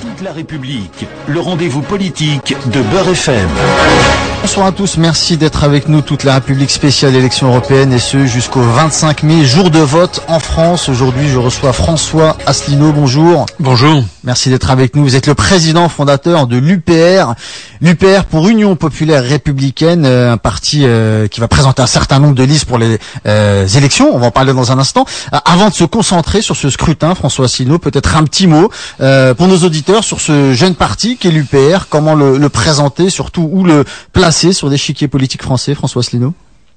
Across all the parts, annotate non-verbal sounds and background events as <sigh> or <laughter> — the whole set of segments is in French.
Toute la République, le rendez-vous politique de Beurre FM. Bonsoir à tous, merci d'être avec nous. Toute la République spéciale élection européenne et ce jusqu'au 25 mai, jour de vote en France. Aujourd'hui, je reçois François Asselineau. Bonjour. Bonjour. Merci d'être avec nous. Vous êtes le président fondateur de l'UPR. L'UPR pour Union Populaire Républicaine, euh, un parti euh, qui va présenter un certain nombre de listes pour les euh, élections. On va en parler dans un instant. avant de se concentrer sur ce scrutin, François Asselineau, peut-être un petit mot pour nos auditeurs sur ce jeune parti qu'est l'UPR. Comment le, le présenter, surtout où le placer sur l'échiquier politique français, François Asselineau?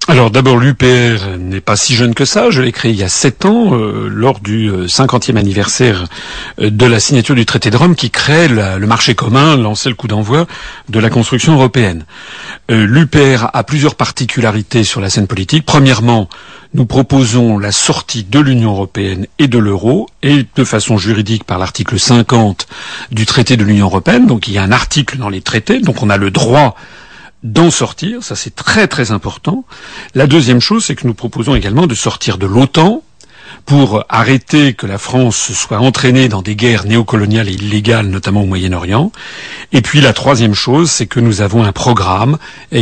Alors d'abord l'UPR n'est pas si jeune que ça, je l'ai créé il y a sept ans euh, lors du 50e euh, anniversaire euh, de la signature du traité de Rome qui crée le marché commun, lançait le coup d'envoi de la construction européenne. L'UPR a plusieurs particularités sur la scène politique. Premièrement, nous proposons la sortie de l'Union européenne et de l'euro, et de façon juridique par l'article 50 du traité de l'Union européenne. Donc il y a un article dans les traités, donc on a le droit d'en sortir, ça c'est très très important. La deuxième chose, c'est que nous proposons également de sortir de l'OTAN, pour arrêter que la France soit entraînée dans des guerres néocoloniales et illégales, notamment au Moyen-Orient. Et puis la troisième chose, c'est que nous avons un programme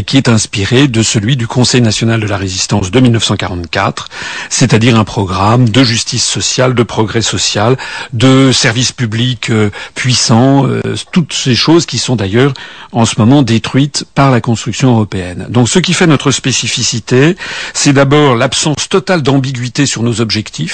qui est inspiré de celui du Conseil national de la résistance de 1944, c'est-à-dire un programme de justice sociale, de progrès social, de services publics euh, puissants, euh, toutes ces choses qui sont d'ailleurs en ce moment détruites par la construction européenne. Donc ce qui fait notre spécificité, c'est d'abord l'absence totale d'ambiguïté sur nos objectifs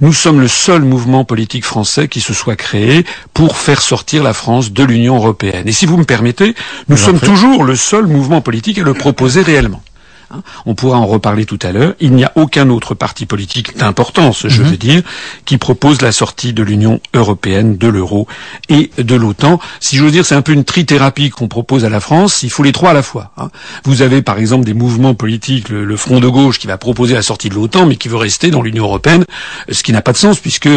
nous sommes le seul mouvement politique français qui se soit créé pour faire sortir la France de l'Union européenne. Et si vous me permettez, nous sommes toujours le seul mouvement politique à le proposer réellement. Hein. On pourra en reparler tout à l'heure. Il n'y a aucun autre parti politique d'importance, je mhm. veux dire, qui propose la sortie de l'Union européenne, de l'euro et de l'OTAN. Si je veux dire, c'est un peu une trithérapie qu'on propose à la France. Il faut les trois à la fois. Hein. Vous avez par exemple des mouvements politiques, le, Front de gauche qui va proposer la sortie de l'OTAN, mais qui veut rester dans l'Union européenne, ce qui n'a pas de sens puisque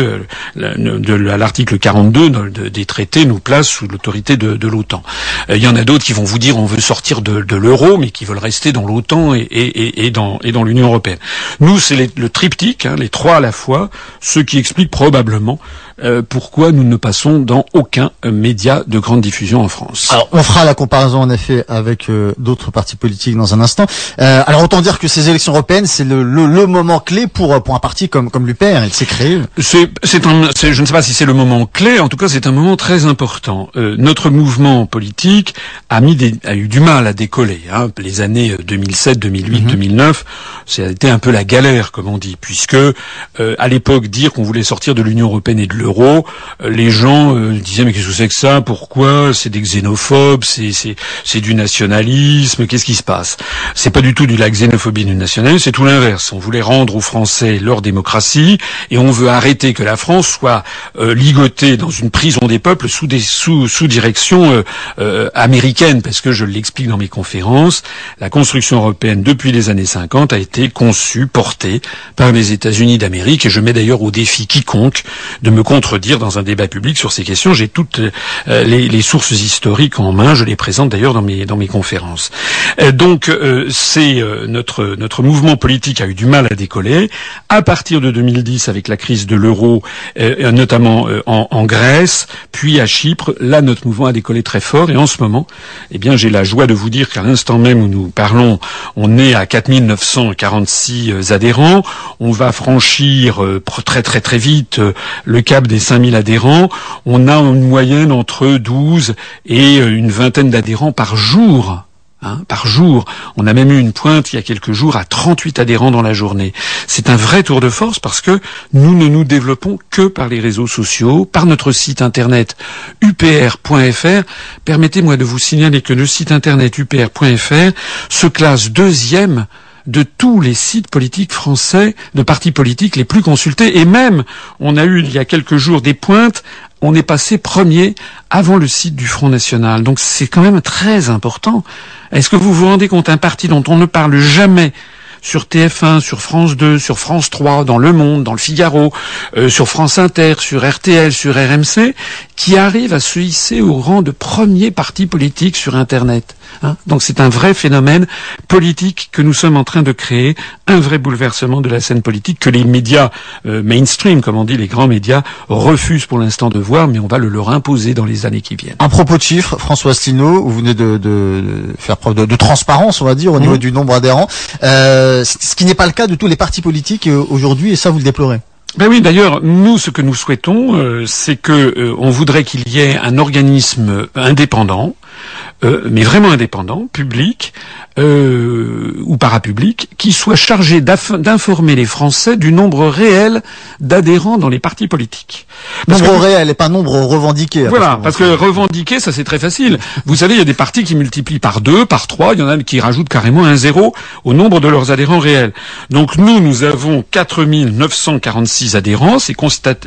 l'article 42 des traités nous place sous l'autorité de, l'OTAN. Euh, il y en a d'autres qui vont vous dire on veut sortir de, de l'euro, mais qui veulent rester dans l'OTAN et, dans, l'Union européenne. Nous, c'est le triptyque, hein, les trois à la fois, ce qui explique probablement euh, pourquoi nous ne passons dans aucun euh, média de grande diffusion en France? Alors, on fera la comparaison en effet avec euh, d'autres partis politiques dans un instant. alors, autant dire que ces élections européennes, c'est le, moment clé pour pour un parti comme comme l'UPR. Il s'est créé. C'est c'est un je ne sais pas si c'est le moment clé. En tout cas, c'est un moment très important. notre mouvement politique a mis des, a eu du mal à décoller. Hein. Les années 2007, 2008, 2009, ça a été un peu la galère, comme on dit, puisque à l'époque dire qu'on voulait sortir de l'Union européenne et de euh, les gens euh, disaient mais qu'est-ce que c'est que ça? Pourquoi? C'est des xénophobes, c'est c'est du nationalisme. Qu'est-ce qui se passe? C'est pas du tout de la xénophobie du nationalisme, c'est tout l'inverse. On voulait rendre aux Français leur démocratie et on veut arrêter que la France soit euh, ligotée dans une prison des peuples sous des sous sous direction américaine parce que je l'explique dans mes conférences, la construction européenne depuis les années 50 a été conçue, portée par les États-Unis d'Amérique et je mets d'ailleurs au défi quiconque de me contredire dans un débat public sur ces questions. J'ai toutes euh, les, sources historiques en main. Je les présente d'ailleurs dans mes dans mes conférences. Euh, donc euh, c'est notre notre mouvement politique a eu du mal à décoller à partir de 2010 avec la crise de l'euro, notamment en, en, Grèce, puis à Chypre. Là, notre mouvement a décollé très fort et en ce moment, eh bien, j'ai la joie de vous dire qu'à l'instant même où nous parlons, on est à 4946 adhérents. On va franchir très très très vite le cap des 5000 adhérents, on a une moyenne entre 12 et euh, une vingtaine d'adhérents par jour. Hein, par jour. On a même eu une pointe il y a quelques jours à 38 adhérents dans la journée. C'est un vrai tour de force parce que nous ne nous développons que par les réseaux sociaux, par notre site internet upr.fr. Permettez-moi de vous signaler que le site internet upr.fr se classe deuxième de tous les sites politiques français, de partis politiques les plus consultés. Et même, on a eu il y a quelques jours des pointes, on est passé premier avant le site du Front National. Donc c'est quand même très important. Est-ce que vous vous rendez compte, un parti dont on ne parle jamais sur TF1, sur France 2, sur France 3, dans Le Monde, dans Le Figaro, euh, sur France Inter, sur RTL, sur RMC, qui arrivent à se hisser au rang de premier parti politique sur Internet. Hein. Donc c'est un vrai phénomène politique que nous sommes en train de créer, un vrai bouleversement de la scène politique que les médias euh, mainstream, comme on dit, les grands médias, refusent pour l'instant de voir, mais on va le leur imposer dans les années qui viennent. À propos de chiffres, François Asselineau, vous venez de, de faire preuve de, de, transparence, on va dire, au niveau mmh. du nombre adhérents, euh, ce qui n'est pas le cas de tous les partis politiques euh, aujourd'hui, et ça vous le déplorez. Ben oui, d'ailleurs, nous, ce que nous souhaitons, euh, c'est que euh, on voudrait qu'il y ait un organisme indépendant, euh, mais vraiment indépendant, public ou parapublic, qui soit chargé d'informer les Français du nombre réel d'adhérents dans les partis politiques. nombre réel et pas nombre revendiqué. Voilà, parce que revendiquer, ça c'est très facile. Vous savez, il y a des partis qui multiplient par deux, par trois, il y en a qui rajoutent carrément un zéro au nombre de leurs adhérents réels. Donc nous, nous avons 4946 adhérents. C'est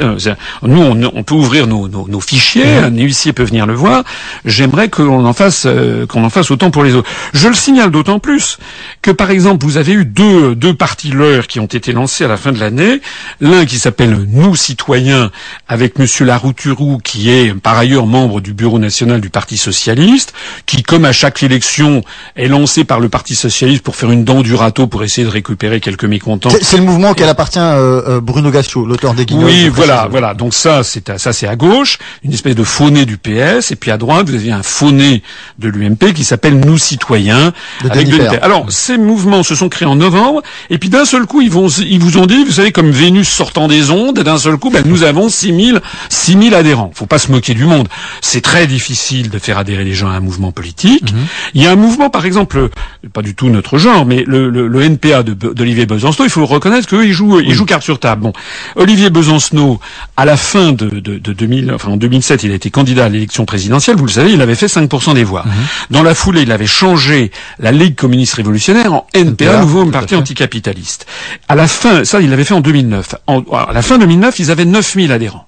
euh, nous, on, peut ouvrir nos, fichiers. Mhm. Un huissier peut venir le voir. J'aimerais qu'on en fasse, euh, qu'on en fasse autant pour les autres. Je le signale d'autant plus que, par exemple, vous avez eu deux deux partis leurs qui ont été lancés à la fin de l'année. L'un qui s'appelle Nous citoyens, avec Monsieur Larouturou, qui est par ailleurs membre du bureau national du Parti socialiste, qui, comme à chaque élection, est lancé par le Parti socialiste pour faire une dent du râteau pour essayer de récupérer quelques mécontents. C'est le mouvement qu'elle appartient euh, Bruno l'auteur des Guignols. Oui, voilà, voilà. Donc ça, c'est à, ça, c'est à gauche, une espèce de fauné du PS, et puis à droite, vous avez un fauné de l'UMP qui s'appelle Nous Citoyens. avec Alors, ces mouvements se sont créés en novembre, et puis d'un seul coup, ils vont, ils vous ont dit, vous savez, comme Vénus sortant des ondes, d'un seul coup, ben, nous avons 6000, 6000 adhérents. Faut pas se moquer du monde. C'est très difficile de faire adhérer les gens à un mouvement politique. Mhm. Il y a un mouvement, par exemple, pas du tout notre genre, mais le, le, le NPA d'Olivier Besançon, il faut reconnaître qu'eux, ils jouent, ils jouent carte sur table. Bon. Olivier Besancenot, à la fin de, de, de 2000, enfin en 2007, il a été candidat à l'élection présidentielle. Vous le savez, il avait fait 5% des voix. Dans la foulée, il avait changé la Ligue communiste révolutionnaire en NPA, nouveau parti anticapitaliste. À la fin, ça, il l'avait fait en 2009. à la fin 2009, ils avaient 9000 adhérents.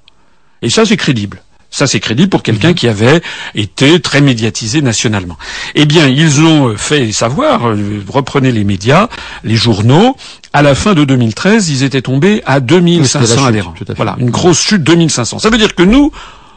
Et ça, c'est crédible. Ça, c'est crédible pour quelqu'un mhm. qui avait été très médiatisé nationalement. Eh bien, ils ont fait savoir, euh, reprenez les médias, les journaux, à la fin de 2013, ils étaient tombés à 2500 adhérents. Voilà, une grosse chute, 2500. Ça veut dire que nous,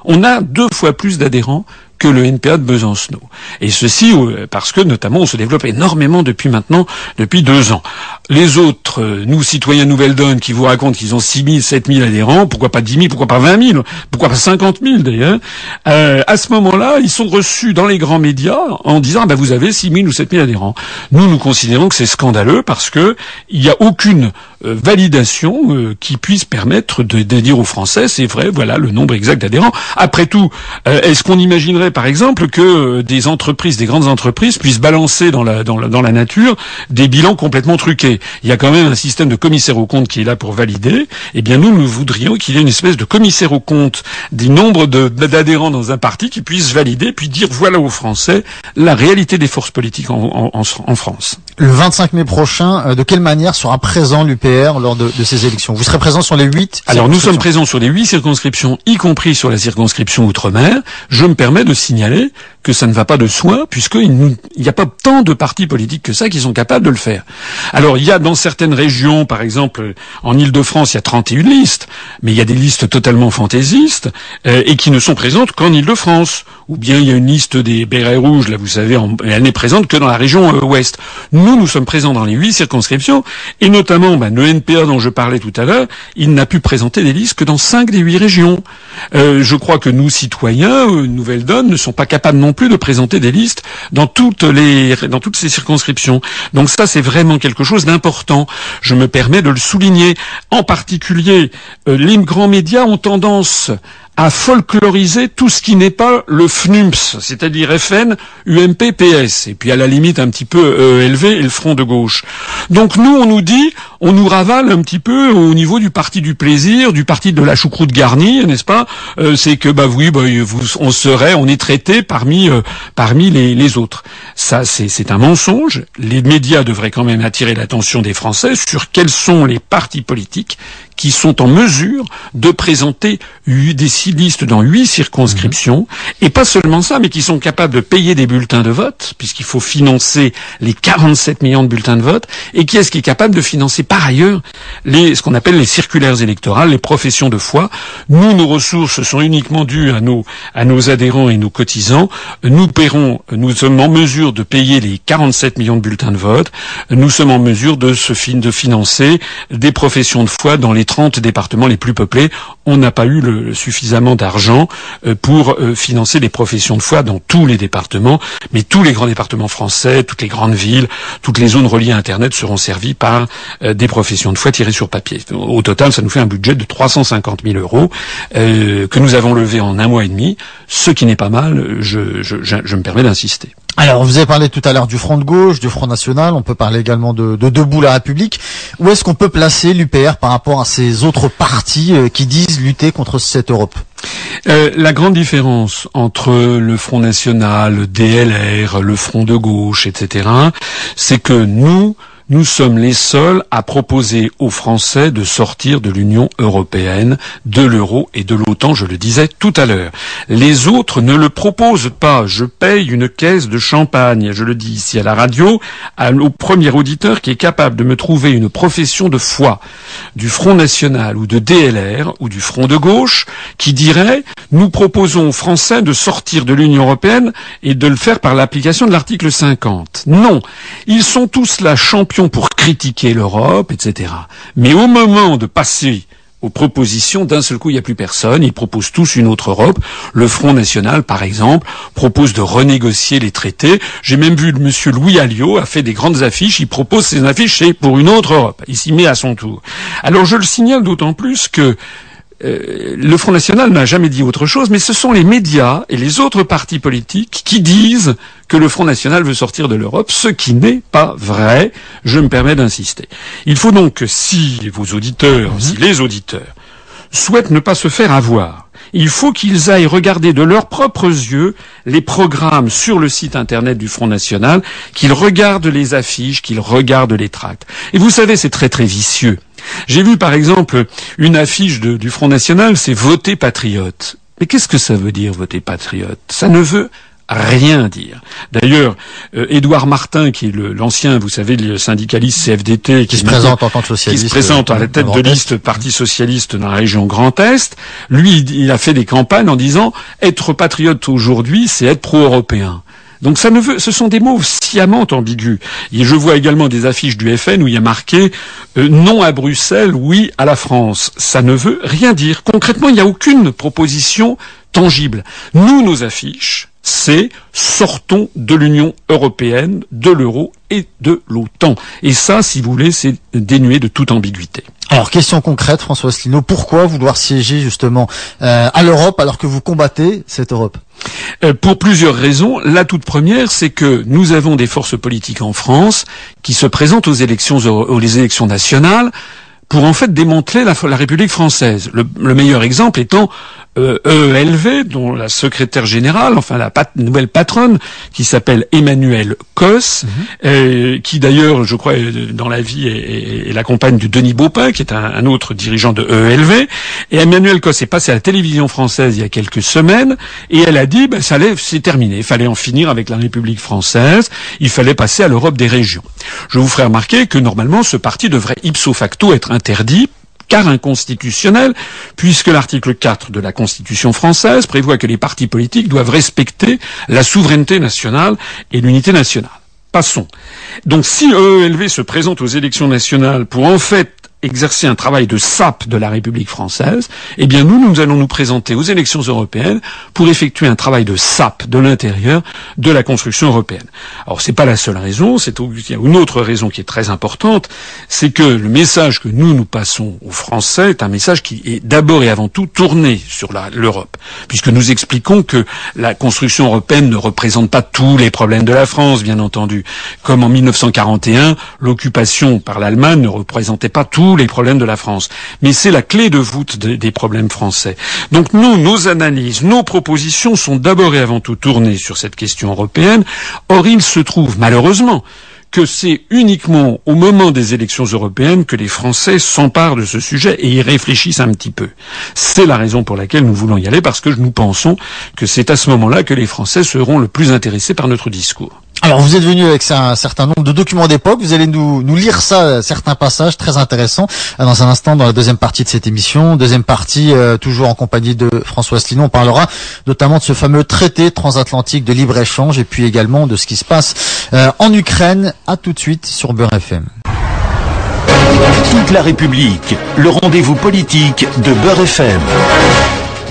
on a deux fois plus d'adhérents que le NPA de Besancenot. Et ceci euh, parce que notamment on se développe énormément depuis maintenant, depuis deux ans. Les autres, euh, nous citoyens Nouvelle-Donne, qui vous racontent qu'ils ont 6 000, 7 000 adhérents, pourquoi pas 10 000, pourquoi pas 20 000, pourquoi pas 50 000 d'ailleurs, euh, à ce moment-là, ils sont reçus dans les grands médias en disant ah ben, vous avez 6 000 ou 7 000 adhérents. Nous, nous considérons que c'est scandaleux parce que il n'y a aucune validation qui puisse permettre de, de, dire aux Français c'est vrai, voilà le nombre exact d'adhérents. Après tout, est-ce qu'on imaginerait par exemple, que euh, des entreprises, des grandes entreprises, puissent balancer dans la, nature des bilans complètement truqués. Il y a quand même un système de commissaire aux comptes qui est là pour valider. Eh bien, nous, nous voudrions qu'il y ait une espèce de commissaire aux comptes du nombre d'adhérents dans un parti qui puisse valider, puis dire voilà aux Français la réalité des forces politiques en, France. Le 25 mai prochain, euh, de quelle manière sera présent l'UPR lors de, de, ces élections? Vous serez présent sur les huit Alors, nous sommes présents sur les huit circonscriptions, y compris sur la circonscription Outre-mer. Je me permets de signaler que ça ne va pas de soi, puisqu'il n'y a pas tant de partis politiques que ça qui sont capables de le faire. Alors, il y a dans certaines régions, par exemple, en Ile-de-France, il y a 31 listes, mais il y a des listes totalement fantaisistes, euh, et qui ne sont présentes qu'en Ile-de-France. Ou bien il y a une liste des bérets rouges, là, vous savez, elle n'est présente que dans la région euh, ouest. Nous, nous sommes présents dans les huit circonscriptions, et notamment, ben, le NPA dont je parlais tout à l'heure, il n'a pu présenter des listes que dans cinq des huit régions. Euh, je crois que nous, citoyens, Nouvelle-Donne, ne sont pas capables non plus de présenter des listes dans toutes les dans toutes ces circonscriptions. Donc ça c'est vraiment quelque chose d'important. Je me permets de le souligner. En particulier, euh, les grands médias ont tendance à folkloriser tout ce qui n'est pas le FNUMS, c'est-à-dire FN, UMP, PS, et puis à la limite un petit peu euh, élevé et le front de gauche. Donc nous, on nous dit, on nous ravale un petit peu au niveau du parti du plaisir, du parti de la choucroute garnie, n'est-ce pas? Euh, C'est que bah oui, bah, on serait, on est traité parmi euh, parmi les, les, autres. Ça, c'est un mensonge. Les médias devraient quand même attirer l'attention des Français sur quels sont les partis politiques qui sont en mesure de présenter des listes dans huit circonscriptions, mmh. et pas seulement ça, mais qui sont capables de payer des bulletins de vote, puisqu'il faut financer les 47 millions de bulletins de vote, et qui est-ce qui est capable de financer par ailleurs les, ce qu'on appelle les circulaires électorales, les professions de foi? Nous, nos ressources sont uniquement dues à nos, à nos adhérents et nos cotisants. Nous paierons, nous sommes en mesure de payer les 47 millions de bulletins de vote. Nous sommes en mesure de, se, de financer des professions de foi dans les 30 départements les plus peuplés. On n'a pas eu le, suffisamment d'argent euh, pour euh, financer des professions de foi dans tous les départements, mais tous les grands départements français, toutes les grandes villes, toutes les zones reliées à Internet seront servies par euh, des professions de foi tirées sur papier. Au total, ça nous fait un budget de 350 000 euros que nous avons levé en un mois et demi, ce qui n'est pas mal, je me permets d'insister. Alors, vous avez parlé tout à l'heure du Front de gauche, du Front national, on peut parler également de, de Debout la République. Où est-ce qu'on peut placer l'UPR par rapport à ces autres partis euh, qui disent lutter contre cette Europe? Euh, la grande différence entre le Front National, le DLR, le Front de gauche, etc., c'est que nous, nous sommes les seuls à proposer aux Français de sortir de l'Union européenne, de l'euro et de l'OTAN, je le disais tout à l'heure. Les autres ne le proposent pas. Je paye une caisse de champagne, je le dis ici à la radio, au premier auditeur qui est capable de me trouver une profession de foi du Front National ou de DLR ou du Front de gauche qui dirait nous proposons aux Français de sortir de l'Union européenne et de le faire par l'application de l'article 50. Non. Ils sont tous là champions pour critiquer l'Europe, etc. Mais au moment de passer aux propositions, d'un seul coup, il n'y a plus personne. Ils proposent tous une autre Europe. Le Front National, par exemple, propose de renégocier les traités. J'ai même vu M. Louis Alliot a fait des grandes affiches. Il propose ces affiches pour une autre Europe. Il s'y met à son tour. Alors je le signale d'autant plus que euh, le Front National n'a jamais dit autre chose, mais ce sont les médias et les autres partis politiques qui disent que le Front National veut sortir de l'Europe, ce qui n'est pas vrai. Je me permets d'insister. Il faut donc que si vos auditeurs, mhm. si les auditeurs souhaitent ne pas se faire avoir, il faut qu'ils aillent regarder de leurs propres yeux les programmes sur le site internet du Front National, qu'ils regardent les affiches, qu'ils regardent les tracts. Et vous savez, c'est très très vicieux. J'ai vu par exemple une affiche du Front National, c'est voter patriote. Mais qu'est-ce que ça veut dire voter patriote? Ça ne veut rien dire. D'ailleurs, euh, Édouard Martin, qui est l'ancien, vous savez, le syndicaliste CFDT, qui, se présente en tant que socialiste, qui se présente à la tête de liste Parti socialiste dans la région Grand Est, lui, il a fait des campagnes en disant être patriote aujourd'hui, c'est être pro-européen. Donc ça ne veut, ce sont des mots sciemment ambigus. Et je vois également des affiches du FN où il y a marqué euh, non à Bruxelles, oui à la France. Ça ne veut rien dire. Concrètement, il n'y a aucune proposition tangible. Nous, nos affiches, c'est sortons de l'Union européenne, de l'euro et de l'OTAN. Et ça, si vous voulez, c'est dénué de toute ambiguïté. Alors, question concrète, François Asselineau, pourquoi vouloir siéger justement euh, à l'Europe alors que vous combattez cette Europe? Euh, Pour plusieurs raisons. La toute première, c'est que nous avons des forces politiques en France qui se présentent aux élections, aux élections nationales pour en fait démanteler la, République française. Le, le, meilleur exemple étant EELV, e dont la secrétaire générale, enfin la nouvelle patronne, qui s'appelle Emmanuel Cos, mhm. euh, qui d'ailleurs, je crois, dans la vie est, la compagne de Denis Baupin, qui est un, autre dirigeant de EELV. Et Emmanuel Cos est passé à la télévision française il y a quelques semaines, et elle a dit, ben, ça c'est terminé, il fallait en finir avec la République française, il fallait passer à l'Europe des régions. Je vous ferai remarquer que normalement, ce parti devrait ipso facto être interdit car inconstitutionnel, puisque l'article 4 de la Constitution française prévoit que les partis politiques doivent respecter la souveraineté nationale et l'unité nationale. Passons. Donc si EELV se présente aux élections nationales pour en fait exercer un travail de sape de la République française, eh bien nous, nous allons nous présenter aux élections européennes pour effectuer un travail de sape de l'intérieur de la construction européenne. Alors c'est pas la seule raison, c'est une autre raison qui est très importante, c'est que le message que nous nous passons aux Français est un message qui est d'abord et avant tout tourné sur l'Europe, puisque nous expliquons que la construction européenne ne représente pas tous les problèmes de la France, bien entendu, comme en 1941, l'occupation par l'Allemagne ne représentait pas tout les problèmes de la France. Mais c'est la clé de voûte des problèmes français. Donc nous, nos analyses, nos propositions sont d'abord et avant tout tournées sur cette question européenne. Or, il se trouve malheureusement que c'est uniquement au moment des élections européennes que les Français s'emparent de ce sujet et y réfléchissent un petit peu. C'est la raison pour laquelle nous voulons y aller, parce que nous pensons que c'est à ce moment-là que les Français seront le plus intéressés par notre discours. Alors vous êtes venu avec un certain nombre de documents d'époque, vous allez nous, lire ça, certains passages très intéressants dans un instant dans la deuxième partie de cette émission. Deuxième partie, euh, toujours en compagnie de François Asselineau, on parlera notamment de ce fameux traité transatlantique de libre-échange et puis également de ce qui se passe euh, en Ukraine. À tout de suite sur Beurre FM. Toute la République, le rendez-vous politique de Beurre FM.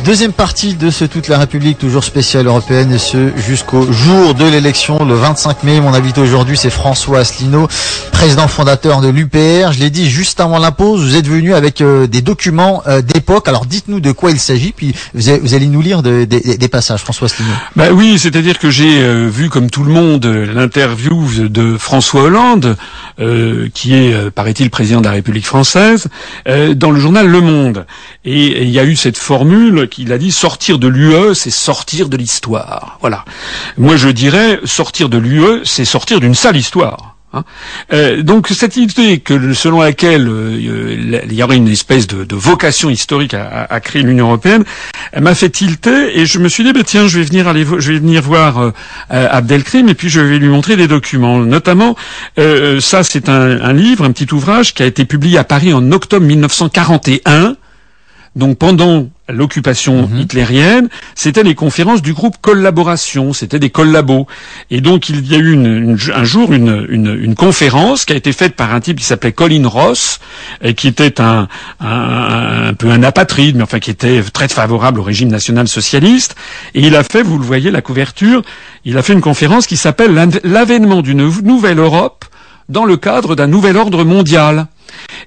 Deuxième partie de ce Toute la République, toujours spéciale européenne, et ce jusqu'au jour de l'élection, le 25 mai. Mon invité aujourd'hui, c'est François Asselineau, président fondateur de l'UPR. Je l'ai dit juste avant la pause, vous êtes venu avec euh, des documents euh, d'époque. Alors dites-nous de quoi il s'agit, puis vous, allez nous lire des passages, François Asselineau. Bah oui, c'est-à-dire que j'ai euh, vu, comme tout le monde, l'interview de François Hollande, qui est, paraît-il, président de la République française, dans le journal Le Monde. Et il y a eu cette formule qu'il a dit sortir de l'UE, c'est sortir de l'histoire. Voilà. Moi, je dirais sortir de l'UE, c'est sortir d'une sale histoire. Hein. Euh, donc cette idée que selon laquelle euh, il y aurait une espèce de, vocation historique à, créer l'Union européenne m'a fait tilter et je me suis dit bah, tiens je vais venir aller je vais venir voir euh, Abdelkrim et puis je vais lui montrer des documents notamment ça c'est un, un livre un petit ouvrage qui a été publié à Paris en octobre 1941 donc pendant l'occupation mhm. hitlérienne, c'était les conférences du groupe Collaboration, c'était des collabos. Et donc il y a eu une, un jour une, une, conférence qui a été faite par un type qui s'appelait Colin Ross, et qui était un, un, un, peu un apatride, mais enfin qui était très favorable au régime national socialiste. Et il a fait, vous le voyez, la couverture, il a fait une conférence qui s'appelle l'avènement d'une nouvelle Europe dans le cadre d'un nouvel ordre mondial.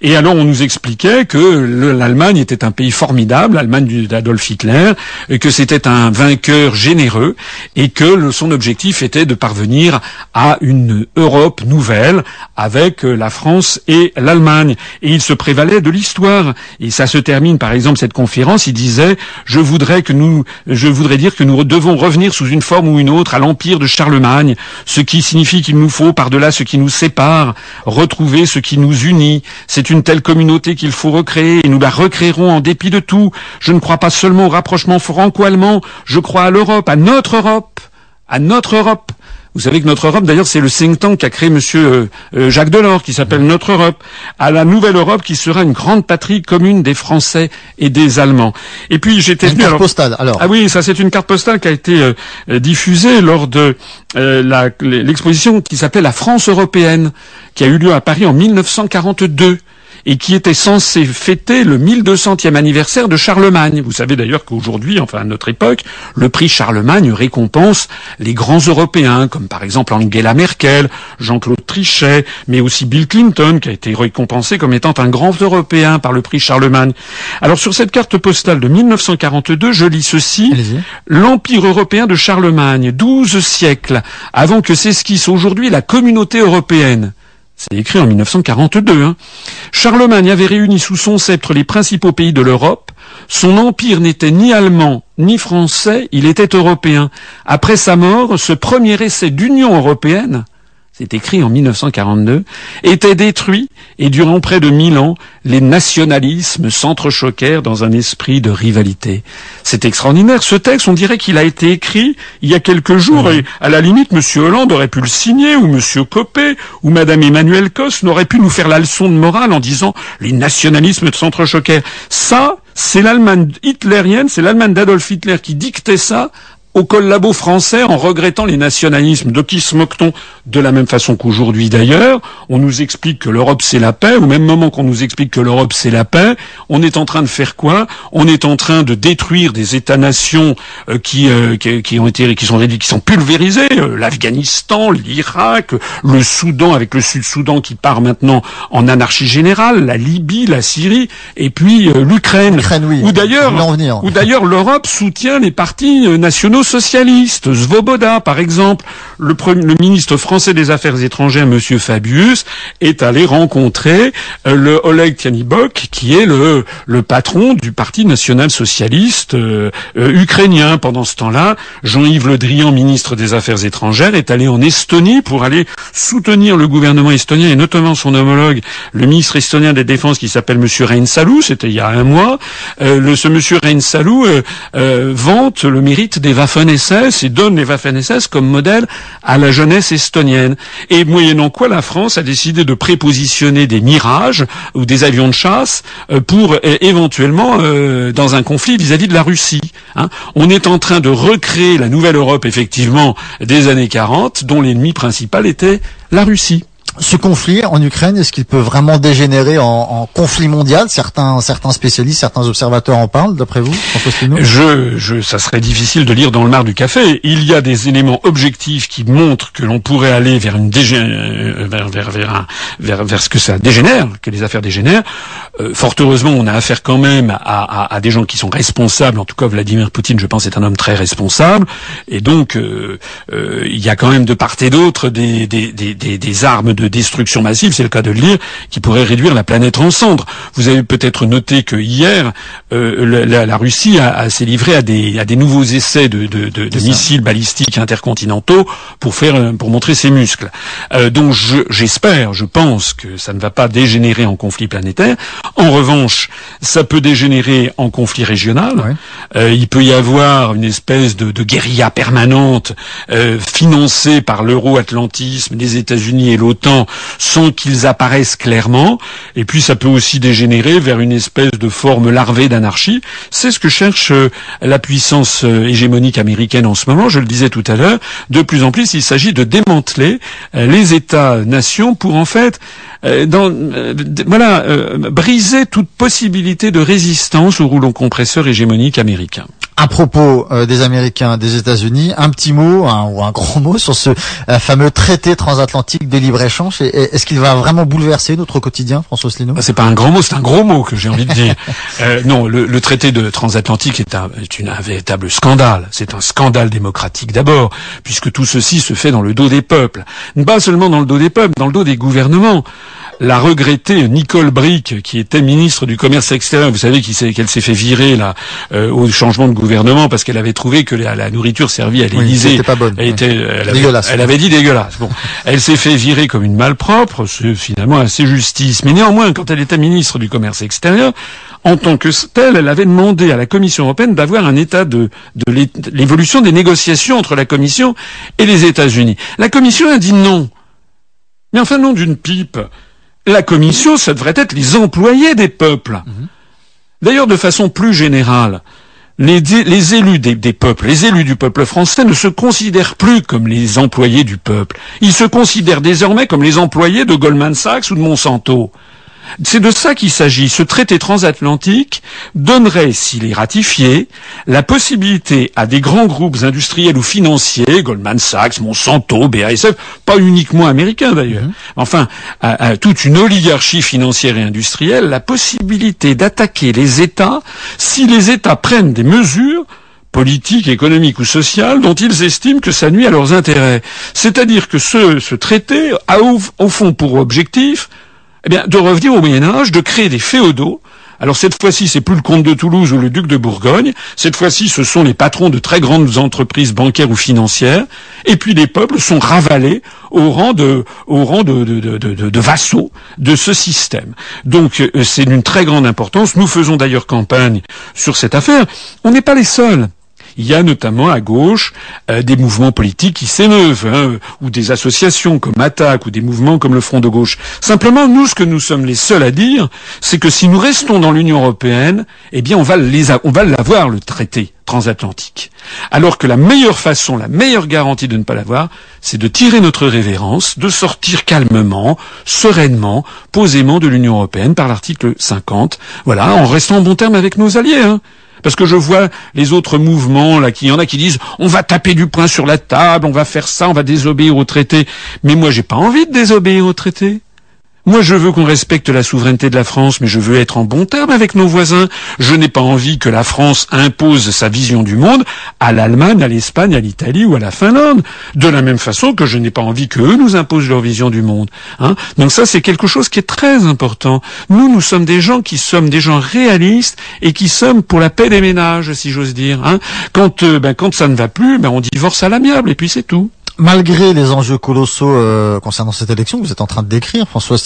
Et alors on nous expliquait que l'Allemagne était un pays formidable, l'Allemagne d'Adolf Hitler, que c'était un vainqueur généreux, et que son objectif était de parvenir à une Europe nouvelle avec la France et l'Allemagne. Et il se prévalait de l'histoire. Et ça se termine, par exemple, cette conférence, il disait, je voudrais que nous, je voudrais dire que nous devons revenir sous une forme ou une autre à l'empire de Charlemagne, ce qui signifie qu'il nous faut, par-delà ce qui nous sépare, retrouver ce qui nous unit, c'est une telle communauté qu'il faut recréer et nous la recréerons en dépit de tout. Je ne crois pas seulement au rapprochement franco-allemand, je crois à l'Europe, à notre Europe, à notre Europe. Vous savez que notre Europe, d'ailleurs, c'est le think tank qu'a créé Monsieur euh, euh, Jacques Delors, qui s'appelle Notre Europe, à la nouvelle Europe qui sera une grande patrie commune des Français et des Allemands. Et puis j'étais une carte postale. Alors ah oui, ça c'est une carte postale qui a été euh, diffusée lors de l'exposition qui s'appelait La France européenne, qui a eu lieu à Paris en 1942 et qui était censé fêter le 1200e anniversaire de Charlemagne. Vous savez d'ailleurs qu'aujourd'hui, enfin à notre époque, le prix Charlemagne récompense les grands Européens, comme par exemple Angela Merkel, Jean-Claude Trichet, mais aussi Bill Clinton, qui a été récompensé comme étant un grand Européen par le prix Charlemagne. Alors sur cette carte postale de 1942, je lis ceci. L'Empire européen de Charlemagne, douze siècles avant que s'esquisse aujourd'hui la communauté européenne. C'est écrit en 1942. Hein. Charlemagne avait réuni sous son sceptre les principaux pays de l'Europe. Son empire n'était ni allemand ni français, il était européen. Après sa mort, ce premier essai d'Union européenne c'est écrit en 1942, était détruit et durant près de mille ans, les nationalismes s'entrechoquèrent dans un esprit de rivalité. C'est extraordinaire. Ce texte, on dirait qu'il a été écrit il y a quelques jours et à la limite, M. Hollande aurait pu le signer ou M. Copé ou Mme Emmanuel Cos n'aurait pu nous faire la leçon de morale en disant les nationalismes s'entrechoquèrent. Ça, c'est l'Allemagne hitlérienne, c'est l'Allemagne d'Adolf Hitler qui dictait ça au collabo français en regrettant les nationalismes. De qui se moque-t-on De la même façon qu'aujourd'hui d'ailleurs, on nous explique que l'Europe c'est la paix, au même moment qu'on nous explique que l'Europe c'est la paix, on est en train de faire quoi? On est en train de détruire des États-nations euh, euh, qui, qui, ont été qui sont qui sont pulvérisés, euh, l'Afghanistan, l'Irak, le Soudan avec le Sud-Soudan qui part maintenant en anarchie générale, la Libye, la Syrie et puis l'Ukraine. Oui, où d'ailleurs où d'ailleurs l'Europe soutient les partis nationaux socialistes, Svoboda par exemple, le, le ministre français des Affaires étrangères, Monsieur Fabius, est allé rencontrer euh, le Oleg Tianibok, qui est le, le patron du Parti national socialiste euh, euh, ukrainien. Pendant ce temps-là, Jean-Yves Le Drian, ministre des Affaires étrangères, est allé en Estonie pour aller soutenir le gouvernement estonien et notamment son homologue, le ministre estonien des Défenses, qui s'appelle Monsieur Reinsalu. C'était il y a un mois. le, ce Monsieur Reinsalu vante le mérite des Waffen-SS et donne les Waffen-SS comme modèle à la jeunesse estonienne. Et moyennant quoi la France a décidé de prépositionner des mirages ou des avions de chasse euh, pour euh, éventuellement euh, dans un conflit vis-à-vis de la Russie. Hein. On est en train de recréer la nouvelle Europe effectivement des années 40 dont l'ennemi principal était la Russie ce conflit en Ukraine, est-ce qu'il peut vraiment dégénérer en, en, conflit mondial? Certains, certains spécialistes, certains observateurs en parlent, d'après vous, je, je, ça serait difficile de lire dans le mar du café. Il y a des éléments objectifs qui montrent que l'on pourrait aller vers une dégé... Euh, vers, vers, vers, un, vers, vers, ce que ça dégénère, que les affaires dégénèrent. Euh, fort heureusement, on a affaire quand même à, à, à, des gens qui sont responsables. En tout cas, Vladimir Poutine, je pense, est un homme très responsable. Et donc, euh, euh il y a quand même de part et d'autre des, des, des, des armes de destruction massive, c'est le cas de le dire, qui pourrait réduire la planète en cendres. Vous avez peut-être noté que hier, euh, la, Russie a, s'est livrée à des, à des nouveaux essais de, de, de, de missiles balistiques intercontinentaux pour faire, pour montrer ses muscles. Euh, donc j'espère, je, pense que ça ne va pas dégénérer en conflit planétaire. En revanche, ça peut dégénérer en conflit régional. Euh, il peut y avoir une espèce de, de guérilla permanente euh, financée par l'euro-atlantisme, les États-Unis et l'OTAN sans qu'ils apparaissent clairement. Et puis ça peut aussi dégénérer vers une espèce de forme larvée d'anarchie. C'est ce que cherche euh, la puissance euh, hégémonique américaine en ce moment. Je le disais tout à l'heure. De plus en plus, il s'agit de démanteler euh, les États-nations pour en fait voilà, briser toute possibilité de résistance au rouleau compresseur hégémonique américain à propos euh, des Américains, des États-Unis, un petit mot ou un gros <laughs> mot sur ce euh, fameux traité transatlantique de libre-échange. Est-ce qu'il va vraiment bouleverser notre quotidien, François Asselineau? Ah, C'est pas un grand mot, c'est un gros mot que j'ai envie de dire. <laughs> euh, non, le, le, traité de transatlantique est, un, est une, un véritable scandale. C'est un scandale démocratique d'abord, puisque tout ceci se fait dans le dos des peuples. Pas seulement dans le dos des peuples, dans le dos des gouvernements la regrettée Nicole Brick, qui était ministre du Commerce extérieur, vous savez qu'elle s'est fait virer là euh, au changement de gouvernement parce qu'elle avait trouvé que la, nourriture servie à l'Élysée était, elle, avait, elle avait dit dégueulasse. Bon, <laughs> elle s'est fait virer comme une malpropre, c'est finalement assez justice. Mais néanmoins, quand elle était ministre du Commerce extérieur, en tant que telle, elle avait demandé à la Commission européenne d'avoir un état de, de l'évolution des négociations entre la Commission et les États-Unis. La Commission a dit non. Mais enfin, non d'une pipe la commission, ça devrait être les employés des peuples. Mhm. D'ailleurs, de façon plus générale, les, élus des, des, peuples, les élus du peuple français ne se considèrent plus comme les employés du peuple. Ils se considèrent désormais comme les employés de Goldman Sachs ou de Monsanto. C'est de ça qu'il s'agit. Ce traité transatlantique donnerait, s'il est ratifié, la possibilité à des grands groupes industriels ou financiers, Goldman Sachs, Monsanto, BASF, pas uniquement américains d'ailleurs, mhm. enfin, à, toute une oligarchie financière et industrielle, la possibilité d'attaquer les États si les États prennent des mesures politiques, économiques ou sociales dont ils estiment que ça nuit à leurs intérêts. C'est-à-dire que ce, traité a au fond pour objectif eh de revenir au Moyen Âge, de créer des féodaux. Alors cette fois-ci, c'est plus le comte de Toulouse ou le duc de Bourgogne. Cette fois-ci, ce sont les patrons de très grandes entreprises bancaires ou financières. Et puis les peuples sont ravalés au rang de, au rang de, de, de vassaux de ce système. Donc euh, c'est d'une très grande importance. Nous faisons d'ailleurs campagne sur cette affaire. On n'est pas les seuls. Il y a notamment à gauche euh, des mouvements politiques qui s'émeuvent, hein, ou des associations comme Attaque, ou des mouvements comme le Front de gauche. Simplement, nous, ce que nous sommes les seuls à dire, c'est que si nous restons dans l'Union européenne, eh bien, on va, les on l'avoir, le traité transatlantique. Alors que la meilleure façon, la meilleure garantie de ne pas l'avoir, c'est de tirer notre révérence, de sortir calmement, sereinement, posément de l'Union européenne par l'article 50, voilà, en restant en bon terme avec nos alliés. Hein. Parce que je vois les autres mouvements, là, y en a qui disent on va taper du poing sur la table, on va faire ça, on va désobéir au traité. Mais moi, j'ai pas envie de désobéir au traité. Moi, je veux qu'on respecte la souveraineté de la France, mais je veux être en bon terme avec nos voisins. Je n'ai pas envie que la France impose sa vision du monde à l'Allemagne, à l'Espagne, à l'Italie ou à la Finlande. De la même façon que je n'ai pas envie qu'eux nous imposent leur vision du monde. Hein. Donc ça, c'est quelque chose qui est très important. Nous, nous sommes des gens qui sommes des gens réalistes et qui sommes pour la paix des ménages, si j'ose dire. Hein. Quand, euh, ben, quand ça ne va plus, ben, on divorce à l'amiable et puis c'est tout malgré les enjeux colossaux euh, concernant cette élection que vous êtes en train de décrire, François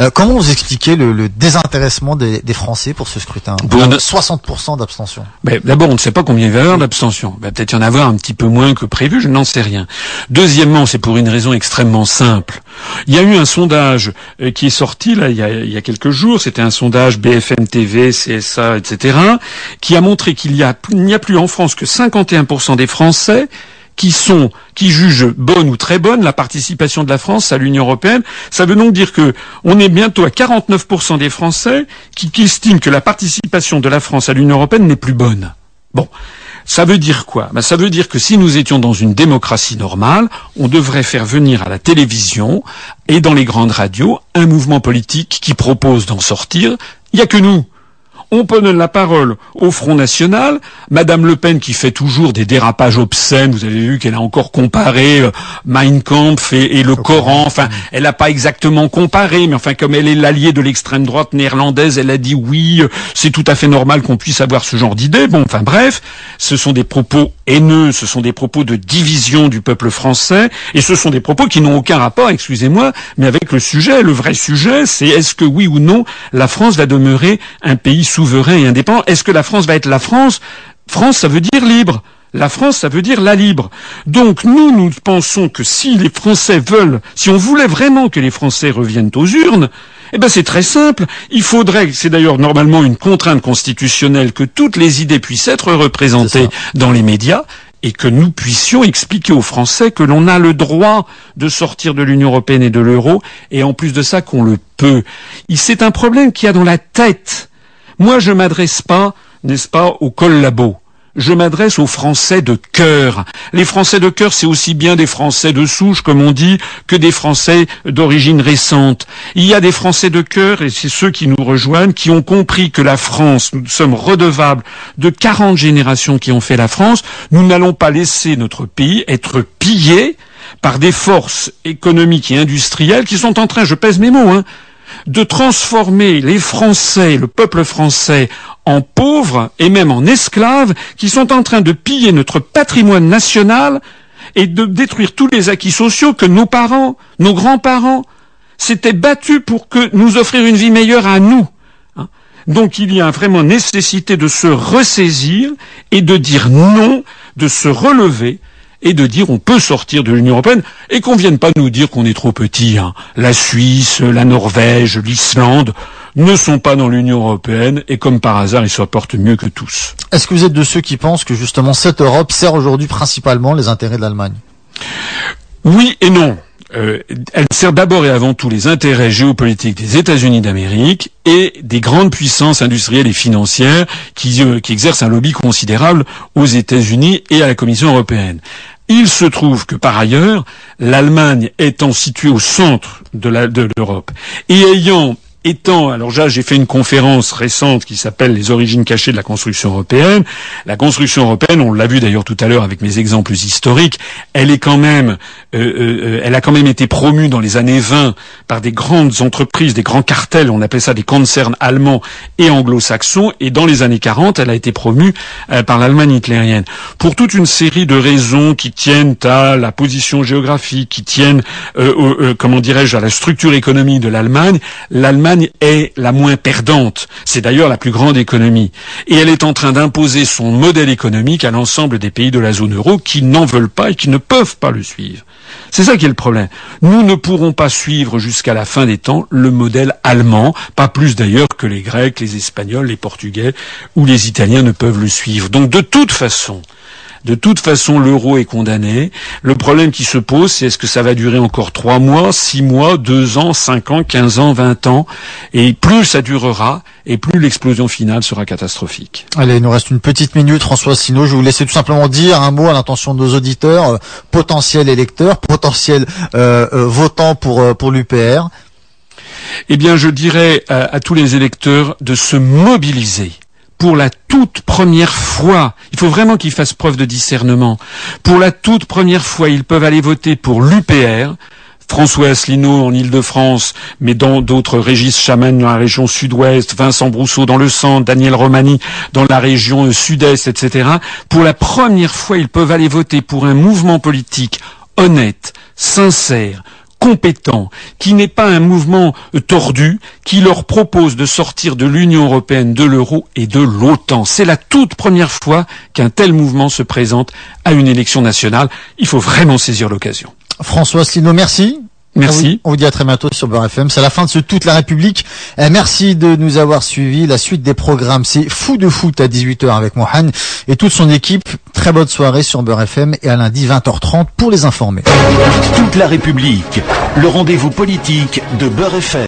Euh, comment vous expliquez le, désintéressement des, Français pour ce scrutin bon, 60% d'abstention. Ben, D'abord, on ne sait pas combien il va y avoir d'abstention. Ben, Peut-être y en avoir un petit peu moins que prévu, je n'en sais rien. Deuxièmement, c'est pour une raison extrêmement simple. Il y a eu un sondage euh, qui est sorti là il y a, il y a quelques jours, c'était un sondage BFM TV, CSA, etc., qui a montré qu'il n'y a, a plus en France que 51% des Français qui sont qui jugent bonne ou très bonne la participation de la France à l'Union européenne. Ça veut donc dire que on est bientôt à 49% des Français qui, estiment que la participation de la France à l'Union européenne n'est plus bonne. Bon. Ça veut dire quoi? Ben, Ça veut dire que si nous étions dans une démocratie normale, on devrait faire venir à la télévision et dans les grandes radios un mouvement politique qui propose d'en sortir. Il n'y a que nous on donne la parole au Front National. Madame Le Pen qui fait toujours des dérapages obscènes. Vous avez vu qu'elle a encore comparé euh, Mein Kampf et, le Coran. Enfin, elle n'a pas exactement comparé, mais enfin, comme elle est l'alliée de l'extrême droite néerlandaise, elle a dit oui, euh, c'est tout à fait normal qu'on puisse avoir ce genre d'idée. Bon, enfin bref, ce sont des propos haineux, ce sont des propos de division du peuple français, et ce sont des propos qui n'ont aucun rapport, excusez-moi, mais avec le sujet. Le vrai sujet, c'est est-ce que oui ou non la France va demeurer un pays souverain et indépendant Est-ce que la France va être la France? France, ça veut dire libre. La France, ça veut dire la libre. Donc nous, nous pensons que si les Français veulent, si on voulait vraiment que les Français reviennent aux urnes, eh ben c'est très simple. Il faudrait, c'est d'ailleurs normalement une contrainte constitutionnelle, que toutes les idées puissent être représentées dans les médias et que nous puissions expliquer aux Français que l'on a le droit de sortir de l'Union européenne et de l'euro, et en plus de ça qu'on le peut. C'est un problème qu'il y a dans la tête moi, je m'adresse pas, n'est-ce pas, au collabo. Je m'adresse aux Français de cœur. Les Français de cœur, c'est aussi bien des Français de souche, comme on dit, que des Français d'origine récente. Il y a des Français de cœur, et c'est ceux qui nous rejoignent, qui ont compris que la France, nous sommes redevables de 40 générations qui ont fait la France. Nous n'allons pas laisser notre pays être pillé par des forces économiques et industrielles qui sont en train, je pèse mes mots, hein, de transformer les Français, le peuple français, en pauvres et même en esclaves qui sont en train de piller notre patrimoine national et de détruire tous les acquis sociaux que nos parents, nos grands-parents s'étaient battus pour que nous offrir une vie meilleure à nous. Hein. Donc il y a vraiment nécessité de se ressaisir et de dire non, de se relever et de dire on peut sortir de l'Union européenne et qu'on vienne pas nous dire qu'on est trop petit. Hein. La Suisse, la Norvège, l'Islande ne sont pas dans l'Union européenne et comme par hasard ils se portent mieux que tous. Est-ce que vous êtes de ceux qui pensent que justement cette Europe sert aujourd'hui principalement les intérêts de l'Allemagne? Oui et non. Euh, elle sert d'abord et avant tout les intérêts géopolitiques des États-Unis d'Amérique et des grandes puissances industrielles et financières qui, euh, qui exercent un lobby considérable aux États-Unis et à la Commission européenne. Il se trouve que par ailleurs, l'Allemagne étant située au centre de l'Europe et ayant étant, alors j'ai fait une conférence récente qui s'appelle Les origines cachées de la construction européenne. La construction européenne, on l'a vu d'ailleurs tout à l'heure avec mes exemples historiques, elle est quand même, euh, euh, elle a quand même été promue dans les années 20 par des grandes entreprises, des grands cartels, on appelle ça des concerns allemands et anglo-saxons, et dans les années 40, elle a été promue euh, par l'Allemagne hitlérienne. Pour toute une série de raisons qui tiennent à la position géographique, qui tiennent, comment dirais-je, à la structure économique de l'Allemagne, l'Allemagne est la moins perdante. C'est d'ailleurs la plus grande économie. Et elle est en train d'imposer son modèle économique à l'ensemble des pays de la zone euro qui n'en veulent pas et qui ne peuvent pas le suivre. C'est ça qui est le problème. Nous ne pourrons pas suivre jusqu'à la fin des temps le modèle allemand, pas plus d'ailleurs que les Grecs, les Espagnols, les Portugais ou les Italiens ne peuvent le suivre. Donc de toute façon, de toute façon, l'euro est condamné. Le problème qui se pose, c'est est-ce que ça va durer encore trois mois, six mois, deux ans, cinq ans, quinze ans, vingt ans? Et plus ça durera, et plus l'explosion finale sera catastrophique. Allez, il nous reste une petite minute, François Sino. Je vais vous laisser tout simplement dire un mot à l'intention de nos auditeurs, euh, potentiels électeurs, potentiels euh, euh, votants pour, pour l'UPR. Eh bien, je dirais à tous les électeurs de se mobiliser pour la toute première fois, il faut vraiment qu'ils fassent preuve de discernement. Pour la toute première fois, ils peuvent aller voter pour l'UPR, François Asselineau en Ile-de-France, mais dans d'autres Régis Chaman dans la région sud-ouest, Vincent Brousseau dans le centre, Daniel Romani dans la région sud-est, etc. Pour la première fois, ils peuvent aller voter pour un mouvement politique honnête, sincère, compétent, qui n'est pas un mouvement tordu, qui leur propose de sortir de l'Union européenne, de l'euro et de l'OTAN. C'est la toute première fois qu'un tel mouvement se présente à une élection nationale. Il faut vraiment saisir l'occasion. François Asselineau, merci. Merci. On vous, dit à très bientôt sur Beurre FM. C'est la fin de ce Toute la République. Euh, merci de nous avoir suivis. La suite des programmes, c'est Fou de foot à 18h avec Mohan et toute son équipe. Très bonne soirée sur Beurre FM et à lundi 20h30 pour les informer. Toute la République, le rendez-vous politique de Beurre FM.